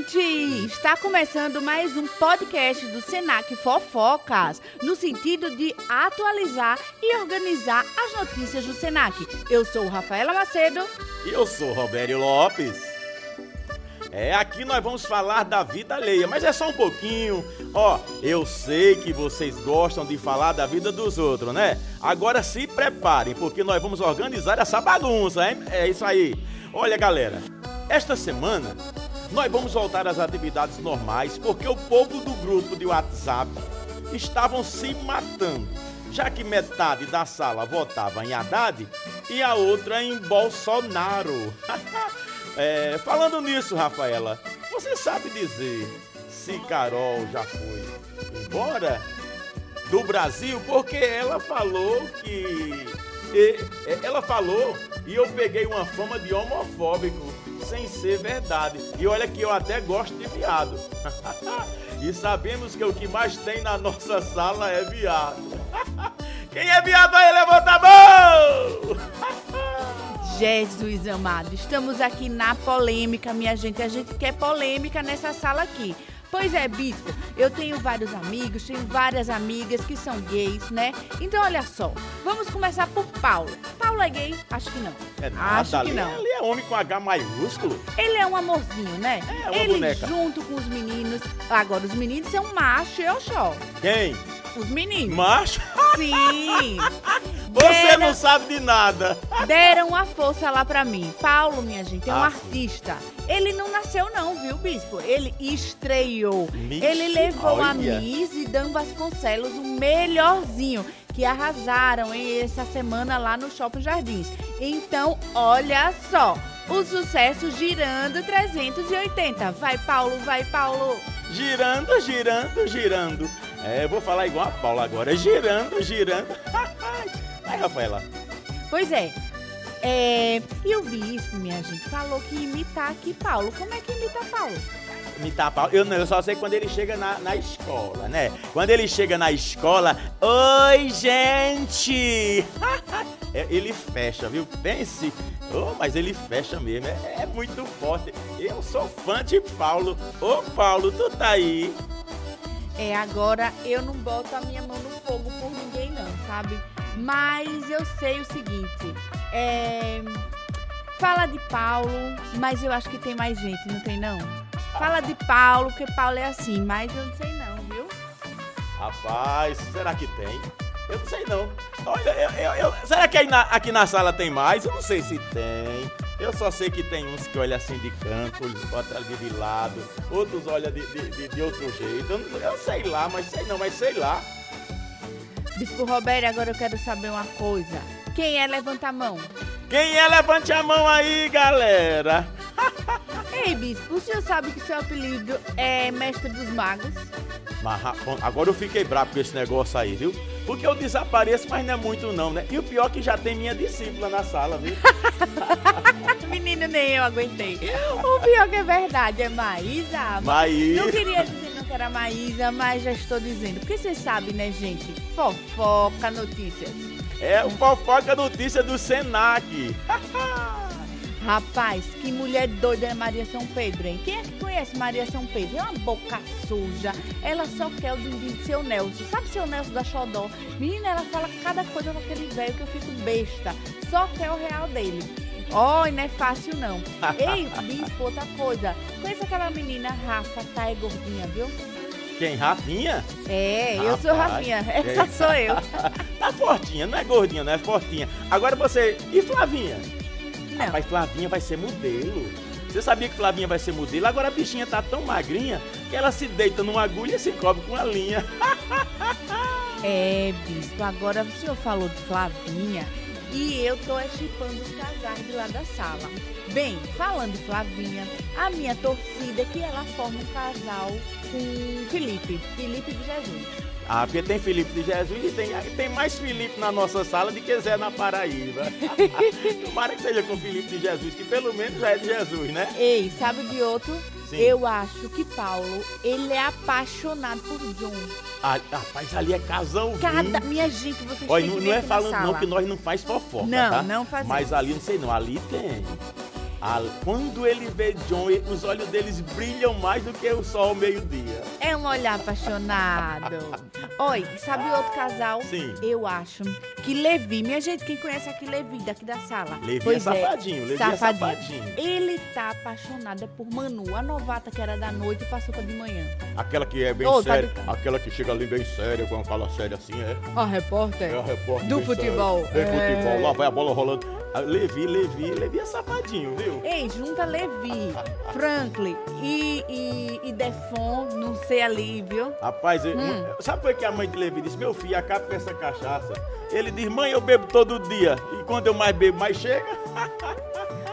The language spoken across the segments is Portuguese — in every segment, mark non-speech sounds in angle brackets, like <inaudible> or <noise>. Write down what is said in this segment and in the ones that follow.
gente! Está começando mais um podcast do Senac Fofocas, no sentido de atualizar e organizar as notícias do Senac. Eu sou Rafaela Macedo. E eu sou Robério Lopes. É, aqui nós vamos falar da vida alheia, mas é só um pouquinho. Ó, eu sei que vocês gostam de falar da vida dos outros, né? Agora se preparem, porque nós vamos organizar essa bagunça, hein? É isso aí. Olha, galera, esta semana nós vamos voltar às atividades normais, porque o povo do grupo de WhatsApp estavam se matando, já que metade da sala votava em Haddad e a outra em Bolsonaro. <laughs> é, falando nisso, Rafaela, você sabe dizer se Carol já foi embora do Brasil? Porque ela falou que. Ela falou e eu peguei uma fama de homofóbico sem ser verdade. E olha que eu até gosto de viado. <laughs> e sabemos que o que mais tem na nossa sala é viado. <laughs> Quem é viado aí, levanta a mão! <laughs> Jesus amado, estamos aqui na polêmica, minha gente. A gente quer polêmica nessa sala aqui. Pois é, Bispo, eu tenho vários amigos, tenho várias amigas que são gays, né? Então, olha só, vamos começar por Paulo. Paulo é gay? Acho que não. É nada, Acho que ali, não. Ele é homem com H maiúsculo. Ele é um amorzinho, né? É, uma Ele boneca. junto com os meninos. Agora, os meninos são macho, eu só. Quem? Os meninos. Macho? Sim. Você Deram- não sabe de nada. Deram uma força lá pra mim. Paulo, minha gente, é um Ah, artista. Ele não nasceu não, viu, bispo? Ele estreou. Ele levou a olha. Miss e Dan Vasconcelos o melhorzinho, que arrasaram hein, essa semana lá no Shopping Jardins. Então, olha só, o sucesso girando 380. Vai, Paulo, vai, Paulo. Girando, girando, girando. É, eu vou falar igual a Paula agora. Girando, girando. <laughs> Vai, Rafaela. Pois é. É, e o bispo, minha gente, falou que imitar aqui Paulo. Como é que imita Paulo? imitar a Paula. Eu não, eu só sei quando ele chega na, na escola, né? Quando ele chega na escola, oi, gente! <laughs> É, ele fecha, viu? Pense. Oh, mas ele fecha mesmo. É, é muito forte. Eu sou fã de Paulo. Ô, Paulo, tu tá aí? É, agora eu não boto a minha mão no fogo por ninguém não, sabe? Mas eu sei o seguinte, é... Fala de Paulo, mas eu acho que tem mais gente, não tem não? Fala de Paulo, porque Paulo é assim, mas eu não sei não, viu? Rapaz, será que tem? Eu não sei não. Olha, eu, eu- eu- será que na- aqui na sala tem mais? Eu não sei se tem. Eu só sei que tem uns que olham assim de canto, eles botam ali de lado, outros olham de, de, de- de outro jeito. Eu, não- eu sei lá, mas sei não, mas sei lá. Bispo Roberto, agora eu quero saber uma coisa. Quem é? Levanta a mão. Quem é? Levante a mão aí, galera. <laughs> Ei, Bispo, o senhor sabe que seu apelido é Mestre dos Magos? Mas, bom, agora eu fiquei bravo com esse negócio aí, viu? Porque eu desapareço, mas não é muito não, né? E o pior é que já tem minha discípula na sala, viu? <laughs> Menino, nem eu aguentei. O pior que é verdade, é Maísa. Mas... Não queria dizer que era Maísa, mas já estou dizendo. Porque vocês sabem, né, gente? Fofoca, notícias. É o fofoca notícia do Senac. <laughs> Rapaz, que mulher doida é Maria São Pedro, hein? Quem é que conhece Maria São Pedro? É uma boca suja. Ela só quer o de seu Nelson. Sabe seu Nelson da Xodó? Menina, ela fala cada coisa com aquele velho que eu fico besta. Só quer o real dele. Ó, e não é fácil não. <laughs> Ei, bispo, outra coisa. Conhece aquela menina Rafa, tá? É gordinha, viu? Quem? Rafinha? É, eu sou Rapaz, Rafinha. Essa é. sou eu. <laughs> Tá fortinha, não é gordinha, não é fortinha. Agora você. E Flavinha? Não. Rapaz, Flavinha vai ser modelo. Você sabia que Flavinha vai ser modelo? Agora a bichinha tá tão magrinha que ela se deita numa agulha e se cobre com a linha. <laughs> É, bispo, agora o senhor falou de Flavinha e eu tô chipando os casais de lá da sala. Bem, falando de Flavinha, a minha torcida é que ela forma um casal com Felipe, Felipe de Jesus. Ah, porque tem Felipe de Jesus e tem, tem mais Felipe na nossa sala do que Zé na Paraíba. <laughs> Tomara que seja com Felipe de Jesus, que pelo menos já é de Jesus, né? Ei, sabe de outro? Sim. Eu acho que Paulo, ele é apaixonado por John. Ah, rapaz, ali é casão Cada, minha gente, vocês Olha, não, que não é falando não sala. que nós não faz fofoca, Não, tá? não fazemos. Mas ali, não sei não, ali tem. Quando ele vê John, os olhos deles brilham mais do que o sol ao meio-dia. É um olhar apaixonado. <laughs> Oi, sabe outro casal? Sim. Eu acho que Levi, minha gente, quem conhece aqui Levi, daqui da sala? Levi pois é safadinho, Levi é safadinho. Ele tá apaixonado por Manu, a novata que era da noite e passou pra de manhã. Aquela que é bem tá séria, brincando. aquela que chega ali bem séria, quando fala séria assim, é. A repórter? É a repórter Do futebol. séria. Bem É. futebol, lá vai a bola rolando. Ah, Levi, Levi, Levi é safadinho, viu? Ei, junta Levi, Franklin e, e, e Defon, não sei ali, viu? Rapaz, eu- Hum. sabe por que a mãe de Levi disse? Meu filho, acaba com essa cachaça. Ele diz, mãe, eu bebo todo dia. E quando eu mais bebo, mais chega. <laughs>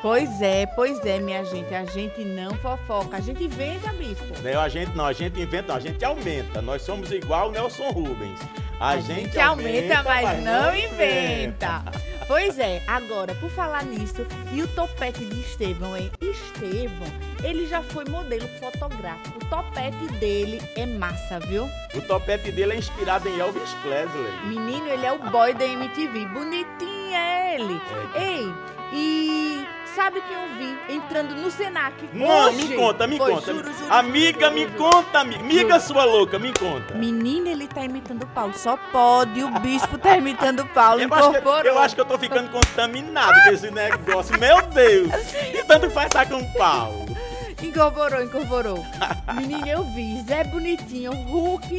Pois é, pois é, minha gente. A gente não fofoca, a gente inventa, bispo. Né, A gente não, a gente inventa, não, a gente aumenta. Nós somos igual o Nelson Rubens. A, A gente aumenta, mas não inventa. Pois é, agora, por falar nisso, e o topete de Estevão, hein? Estevão, ele já foi modelo fotográfico. O topete dele é massa, viu? O topete dele é inspirado em Elvis Presley. Menino, ele é o boy da MTV. Bonitinho é ele. É. Ei, e sabe quem eu vi entrando no Senac? Não, hoje? me conta, me Foi, conta. juro, juro, amiga, juro, me conta, amiga. Sua louca, me conta. Menino, ele tá imitando o Paulo. Só pode. O bispo tá imitando o Paulo. Eu acho, que, Incorporou. eu acho que eu tô ficando contaminado com esse negócio. Meu Deus! E tanto faz estar com o Paulo. Incorporou, incorporou. Menino, eu vi. Zé Bonitinho, Hulk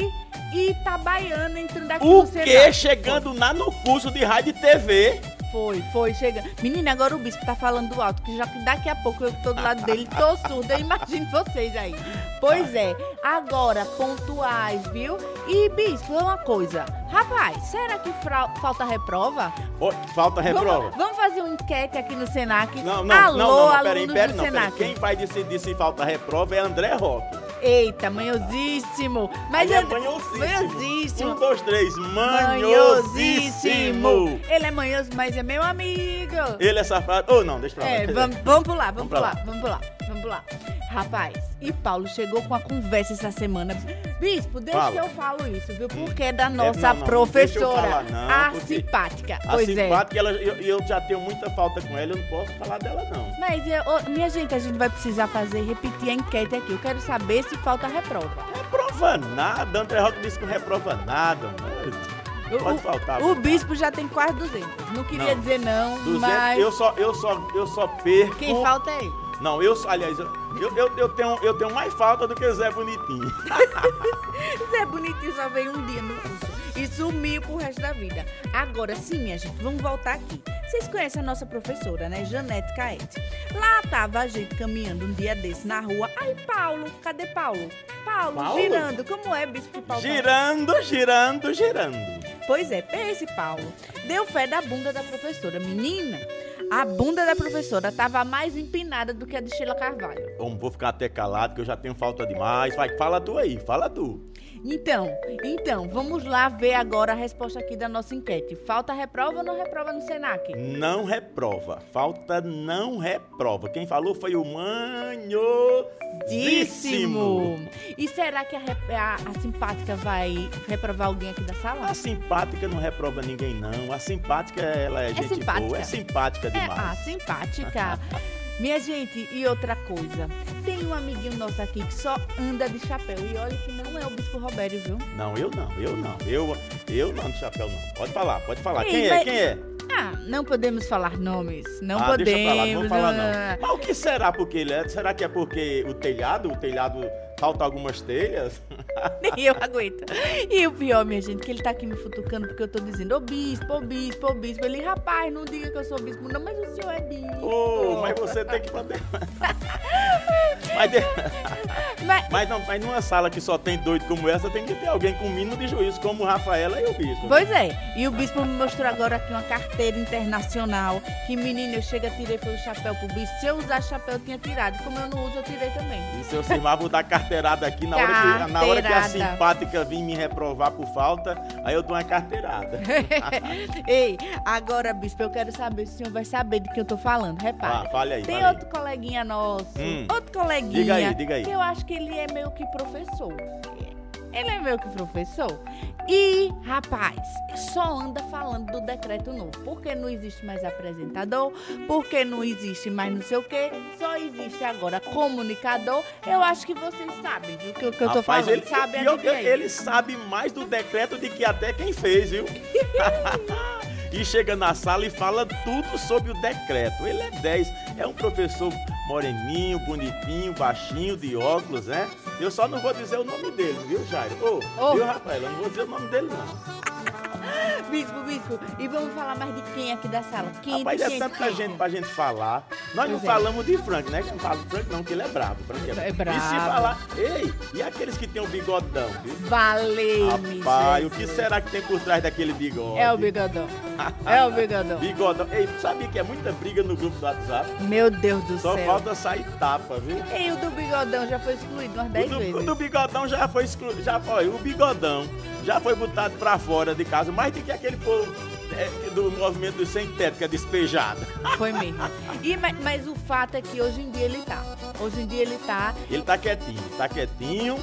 e Itabaiana entrando aqui O no que Senac. chegando lá no curso de rádio e TV? Foi, foi, chega. Menina, agora o bispo tá falando alto, que já que daqui a pouco eu tô do lado dele, tô surda, eu imagino <laughs> vocês aí. Pois é, agora, pontuais, viu? E, bispo, é uma coisa. Rapaz, será que falta reprova? Ó, falta reprova. Vamos, vamos fazer uma enquete aqui no Senac. Não, não, Alô, não, não, não, peraí, peraí, não. Senac. Quem vai decidir se falta reprova é André Roque. Eita, manhosíssimo. Mas Ele é manhosíssimo. manhosíssimo. Um, dois, três, Manhosíssimo. Ele é manhoso, mas é meu amigo. Ele é safado. Ou não, deixa pra lá. É, vamos, vamos pular, vamos, Vamos lá. pular, vamos pular, vamos pular. Rapaz, e Paulo chegou com a conversa essa semana. Bispo, deixa Fala. que eu falo isso, viu? Porque é da nossa não, não, professora, eu falar, não, a simpática. A pois é. simpática, ela, eu, eu já tenho muita falta com ela, eu não posso falar dela, não. Mas, eu- minha gente, a gente vai precisar fazer, repetir a enquete aqui. Eu quero saber se falta reprova. Reprova nada, André Roque disse que não reprova nada. mano. O- Pode o- faltar. O bispo já tem quase 200. Não queria Não. dizer não, 200, mas eu só, eu só, eu só perco. quem falta é ele. Não, eu, aliás, eu, eu, eu, tenho, eu tenho mais falta do que Zé Bonitinho. <laughs> Zé Bonitinho só veio um dia no curso e sumiu pro resto da vida. Agora sim, minha gente, vamos voltar aqui. Vocês conhecem a nossa professora, né? Janete Caete. Lá tava a gente caminhando um dia desse na rua. Aí, Paulo, cadê Paulo? Paulo, Paulo? girando. Como é, bispo Paulo? Girando, girando, girando. Pois é, esse Paulo deu fé da bunda da professora. Menina, a bunda da professora tava mais empinada do que a de Sheila Carvalho. Bom, vou ficar até calado, que eu já tenho falta demais. Vai, fala tu aí, fala tu. Então, então, vamos lá ver agora a resposta aqui da nossa enquete. Falta reprova ou não reprova no Senac? Não reprova. Falta não reprova. Quem falou foi o manhosíssimo. E será que a, a- a simpática vai reprovar alguém aqui da sala? A simpática não reprova ninguém, não. A simpática, ela é, gente simpática. boa. É simpática É, demais. ah, simpática. <laughs> Minha gente, e outra coisa. Tem um amiguinho nosso aqui que só anda de chapéu. E olha que não é o Bispo Robério, viu? Não, eu não, eu não. Eu, eu não, de chapéu não. Pode falar, pode falar. Ei, Quem é? mas- Quem é? Ah, não podemos falar nomes. Não ah, podemos. deixa pra lá, não vou falar ah. não. Mas o que será porque ele é? Será que é porque o telhado, o telhado falta algumas telhas? <laughs> Nem eu aguento. E o pior, minha gente, que ele tá aqui me futucando porque eu tô dizendo, ô bispo, ô bispo, ô bispo. Ele, rapaz, não diga que eu sou bispo, não, mas o senhor é bispo. Ô, mas você tem que poder. <laughs> mas, de- Mas- mas não, mas numa sala que só tem doido como essa, tem que ter alguém com mínimo de juízo, como Rafaela e o bispo. Pois é, e o bispo me mostrou agora aqui uma carteira internacional. Que menina, eu chego, tirei foi o chapéu pro bispo. Se eu usar chapéu, eu tinha tirado. Como eu não uso, eu tirei também. E seu Simar, vou dar carteirada aqui na hora, que, na hora que a Carteirada. simpática vir me reprovar por falta, aí eu dou uma carteirada. <laughs> Ei, agora, bispo, eu quero saber se o senhor vai saber de que eu tô falando. Repare. Ah, fale aí, Tem fale aí. outro coleguinha nosso, Hum. outro coleguinha. Diga aí, diga aí. Que eu acho que ele é meio que professor. Ele é meu que professor. E, rapaz, só anda falando do decreto novo. Porque não existe mais apresentador, porque não existe mais não sei o quê, só existe agora comunicador. Eu acho que vocês sabem viu, o que, que eu tô falando. ele, sabe, pior ele sabe mais do decreto do que até quem fez, viu? <laughs> e chega na sala e fala tudo sobre o decreto. Ele é 10, é um professor moreninho, bonitinho, baixinho, de óculos, né? Eu só não vou dizer o nome dele, viu, Jairo? Ô, Ô. viu, Rafael? Eu não vou dizer o nome dele, não. Bispo, bispo, e vamos falar mais de quem aqui da sala? Quem, Rapaz, é tanta quem? gente pra gente falar. Nós não Pois é. falamos de Frank, né? Não falo de Frank, não, que ele é brabo. Frank é, É E se brabo. falar. Ei, e aqueles que tem o bigodão, viu? Valeu-me, Rapaz, o que será que tem por trás daquele bigode? É o bigodão. <laughs> É o bigodão. Bigodão. Ei, sabia que é muita briga no grupo do WhatsApp? Meu Deus do Só céu. falta sair tapa, viu? E o do bigodão já foi excluído umas O 10 do, o vezes. do bigodão já foi excluído. Já foi. O bigodão já foi botado pra fora de casa, mais do que aquele povo é, do movimento do sem teto, que é despejado. <laughs> Foi mesmo. E, mas, mas o fato é que hoje em dia ele tá. Hoje em dia ele tá. Ele tá quietinho, tá quietinho,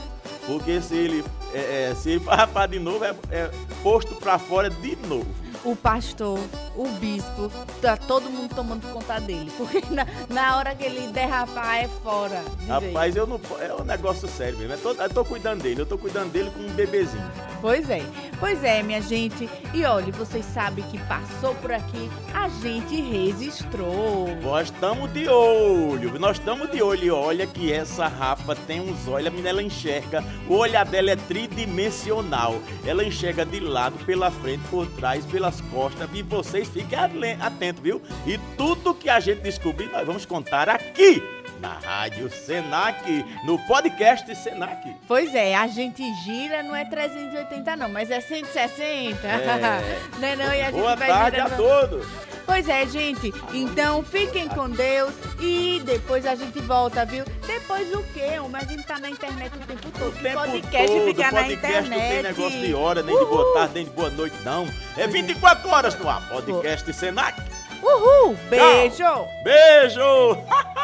porque se ele, é, é, se ele <laughs> farrapar de novo, é, é posto pra fora de novo. O pastor, o bispo, tá todo mundo tomando conta dele. <laughs> Porque na, na hora que ele derrapar é fora. vez. Rapaz, eu não, é um negócio sério mesmo. Eu tô, eu tô cuidando dele, eu tô cuidando dele com um bebezinho. Pois é, pois é, minha gente. E olha, vocês sabem que passou por aqui, a gente registrou. Nós estamos de olho, nós estamos de olho. E olha que essa Rafa tem uns olhos, a menina ela enxerga, o olhar dela é tridimensional. Ela enxerga de lado, pela frente, por trás, pelas costas. E vocês fiquem ale- atentos, viu? E tudo que a gente descobrir, nós vamos contar aqui na Rádio Senac, no podcast Senac. Pois é, a gente gira, não é 380 não, mas é 160. É. <laughs> não é não, e a gente Boa vai tarde a girando. todos. Pois é, gente. Então fiquem com Deus e depois a gente volta, viu? Depois o quê? Mas a gente tá na internet o tempo todo. O tempo podcast todo, fica na podcast não tem internet. negócio de hora, nem de boa tarde, nem de boa noite, não. É 24 horas no ar, podcast Senac. Uhul! Beijo! Beijo! <laughs>